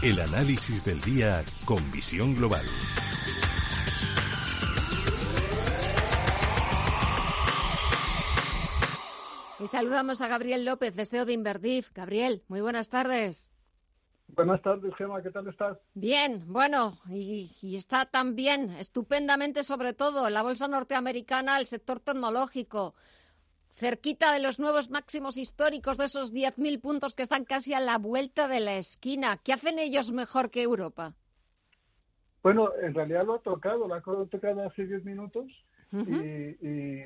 El análisis del día con visión global. Y saludamos a Gabriel López, de CEO de Inverdif. Gabriel, muy buenas tardes. Buenas tardes, Gemma, ¿qué tal estás? Bien, bueno, y, y, está también estupendamente, sobre todo, en la bolsa norteamericana, el sector tecnológico, cerquita de los nuevos máximos históricos, de esos 10.000 puntos que están casi a la vuelta de la esquina. ¿Qué hacen ellos mejor que Europa? Bueno, en realidad lo ha tocado, lo ha tocado hace 10 minutos uh -huh. y, y,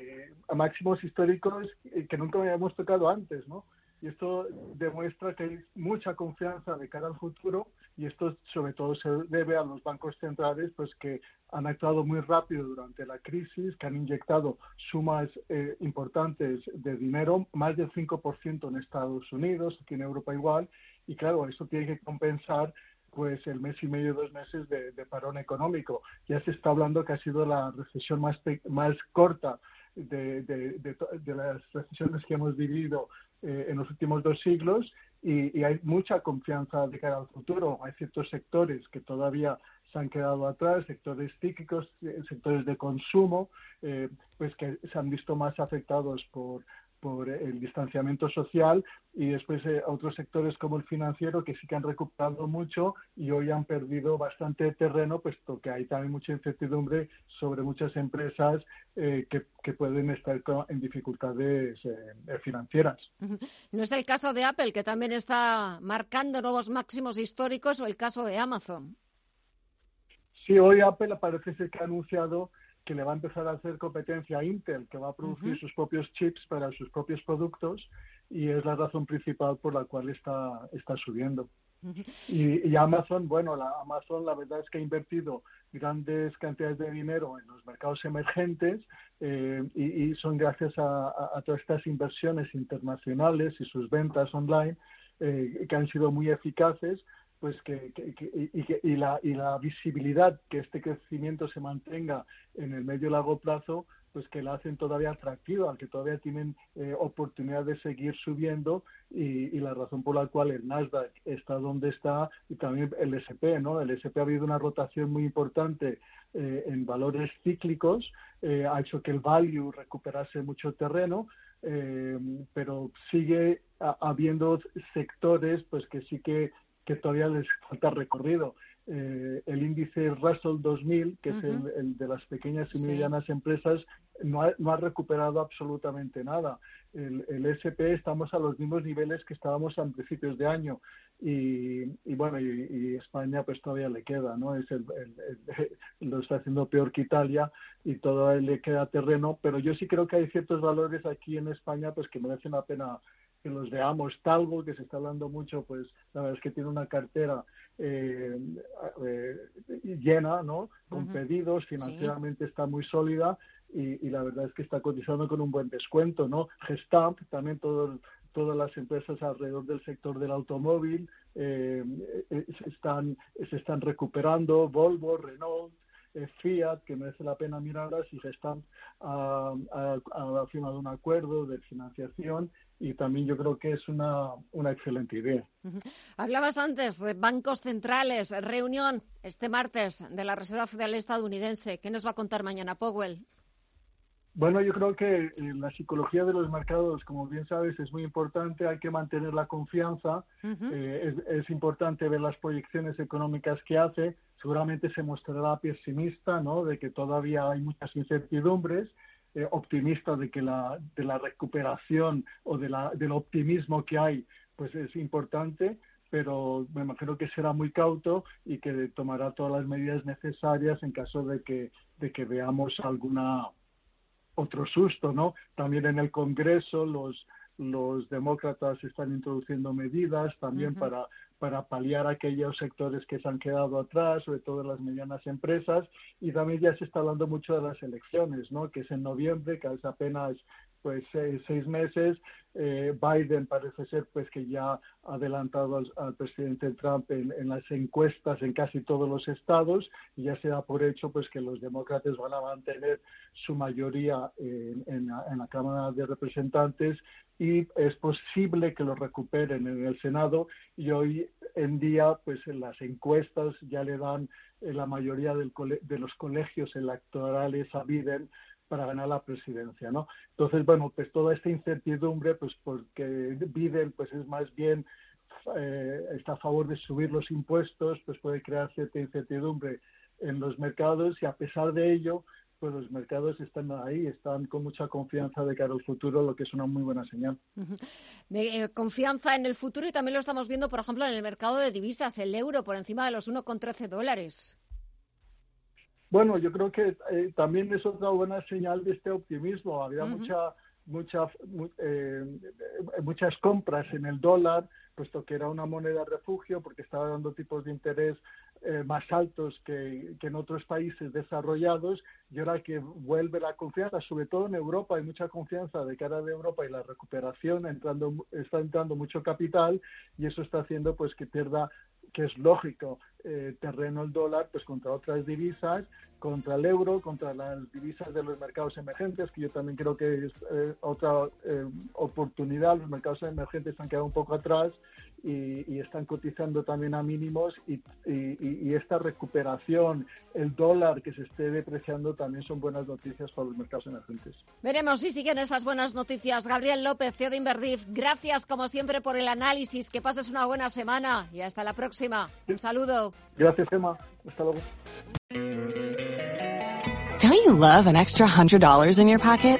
a máximos históricos que nunca habíamos tocado antes, ¿no? Y esto demuestra que hay mucha confianza de cara al futuro y esto sobre todo se debe a los bancos centrales pues que han actuado muy rápido durante la crisis, que han inyectado sumas eh, importantes de dinero, más del 5% en Estados Unidos, aquí en Europa igual, y claro, eso tiene que compensar pues el mes y medio, dos meses de, de, parón económico. Ya se está hablando que ha sido la recesión más, más corta de, de, de, las recesiones que hemos vivido eh, en los últimos dos siglos y, hay mucha confianza de cara al futuro. Hay ciertos sectores que todavía se han quedado atrás, sectores cíclicos, sectores de consumo, eh, pues que se han visto más afectados por, por el distanciamiento social y después eh, otros sectores como el financiero que sí que han recuperado mucho y hoy han perdido bastante terreno puesto que hay también mucha incertidumbre sobre muchas empresas eh, que, que, pueden estar en dificultades eh, financieras. No es el caso de Apple que también está marcando nuevos máximos históricos o el caso de Amazon. Sí, hoy Apple parece ser que ha anunciado que le va a empezar a hacer competencia a Intel, que va a producir uh -huh. sus propios chips para sus propios productos y es la razón principal por la cual está, está subiendo. Uh -huh. y, y, Amazon, bueno, la Amazon la verdad es que ha invertido grandes cantidades de dinero en los mercados emergentes eh, y, y, son gracias a, a, a, todas estas inversiones internacionales y sus ventas online eh, que han sido muy eficaces pues que, que, que, y, que, y, la, y la visibilidad que este crecimiento se mantenga en el medio y largo plazo, pues que la hacen todavía atractiva, que todavía tienen eh, oportunidad de seguir subiendo y, y, la razón por la cual el Nasdaq está donde está y también el SP, ¿no? El SP ha habido una rotación muy importante eh, en valores cíclicos, eh, ha hecho que el value recuperase mucho terreno, eh, pero sigue habiendo sectores pues que sí que que todavía les falta recorrido. Eh, el índice Russell 2000, que uh -huh. es el, el, de las pequeñas y medianas sí. empresas, no ha, no ha, recuperado absolutamente nada. El, el, SP estamos a los mismos niveles que estábamos a principios de año y, y bueno, y, y, España pues todavía le queda, ¿no? Es el, lo está haciendo peor que Italia y todavía le queda terreno, pero yo sí creo que hay ciertos valores aquí en España pues que merecen la pena que los veamos. Talgo, que se está hablando mucho, pues la verdad es que tiene una cartera eh, eh, llena, ¿no? Con uh -huh. pedidos, financieramente sí. está muy sólida y, y, la verdad es que está cotizando con un buen descuento, ¿no? Gestamp, también todo, todas las empresas alrededor del sector del automóvil eh, se, están, se están recuperando, Volvo, Renault, eh, Fiat, que merece la pena mirarlas, y Gestamp ha, ha, ha, firmado un acuerdo de financiación y también yo creo que es una, una excelente idea. Hablabas antes de bancos centrales, reunión este martes de la Reserva Federal estadounidense. ¿Qué nos va a contar mañana Powell? Bueno, yo creo que eh, la psicología de los mercados, como bien sabes, es muy importante. Hay que mantener la confianza. Uh -huh. eh, es, es, importante ver las proyecciones económicas que hace. Seguramente se mostrará pesimista, ¿no? De que todavía hay muchas incertidumbres. Eh, optimista de que la, de la recuperación o de la, del optimismo que hay, pues es importante pero me imagino que será muy cauto y que tomará todas las medidas necesarias en caso de que, de que veamos alguna otro susto, ¿no? También en el Congreso los, los demócratas están introduciendo medidas también para para paliar aquellos sectores que se han quedado atrás, sobre todo las medianas empresas, y también ya se está hablando mucho de las elecciones, ¿no? que es en noviembre, que es apenas pues seis, meses. Eh, Biden parece ser pues que ya ha adelantado al, presidente Trump en, las encuestas en casi todos los estados y ya se da por hecho pues que los demócratas van a mantener su mayoría en, la, Cámara de Representantes y es posible que lo recuperen en el Senado y hoy en día pues en las encuestas ya le dan eh, la mayoría de los colegios electorales a Biden para ganar la presidencia, ¿no? Entonces, bueno, pues toda esta incertidumbre, pues porque Biden, pues es más bien eh, está a favor de subir los impuestos, pues puede crear cierta incertidumbre en los mercados y a pesar de ello, pues los mercados están ahí, están con mucha confianza de cara al futuro, lo que es una muy buena señal. Eh, confianza en el futuro y también lo estamos viendo, por ejemplo, en el mercado de divisas, el euro por encima de los 1,13 dólares. Bueno, yo creo que eh, también es otra buena señal de este optimismo. Había mucha, mucha, eh, muchas compras en el dólar, puesto que era una moneda refugio, porque estaba dando tipos de interés eh, más altos que, en otros países desarrollados, y ahora que vuelve la confianza, sobre todo en Europa, hay mucha confianza de cara de Europa y la recuperación, entrando, está entrando mucho capital, y eso está haciendo pues que pierda que es lógico, eh, terreno el dólar pues contra otras divisas, contra el euro, contra las divisas de los mercados emergentes, que yo también creo que es eh, otra eh, oportunidad. Los mercados emergentes han quedado un poco atrás y, están cotizando también a mínimos y, esta recuperación, el dólar que se esté depreciando también son buenas noticias para los mercados emergentes. Veremos si siguen esas buenas noticias. Gabriel López, CEO de Inverdif, gracias como siempre por el análisis. Que pases una buena semana y hasta la próxima. Un saludo. Gracias, Emma. Hasta luego. Don't you love an extra $100 in your pocket?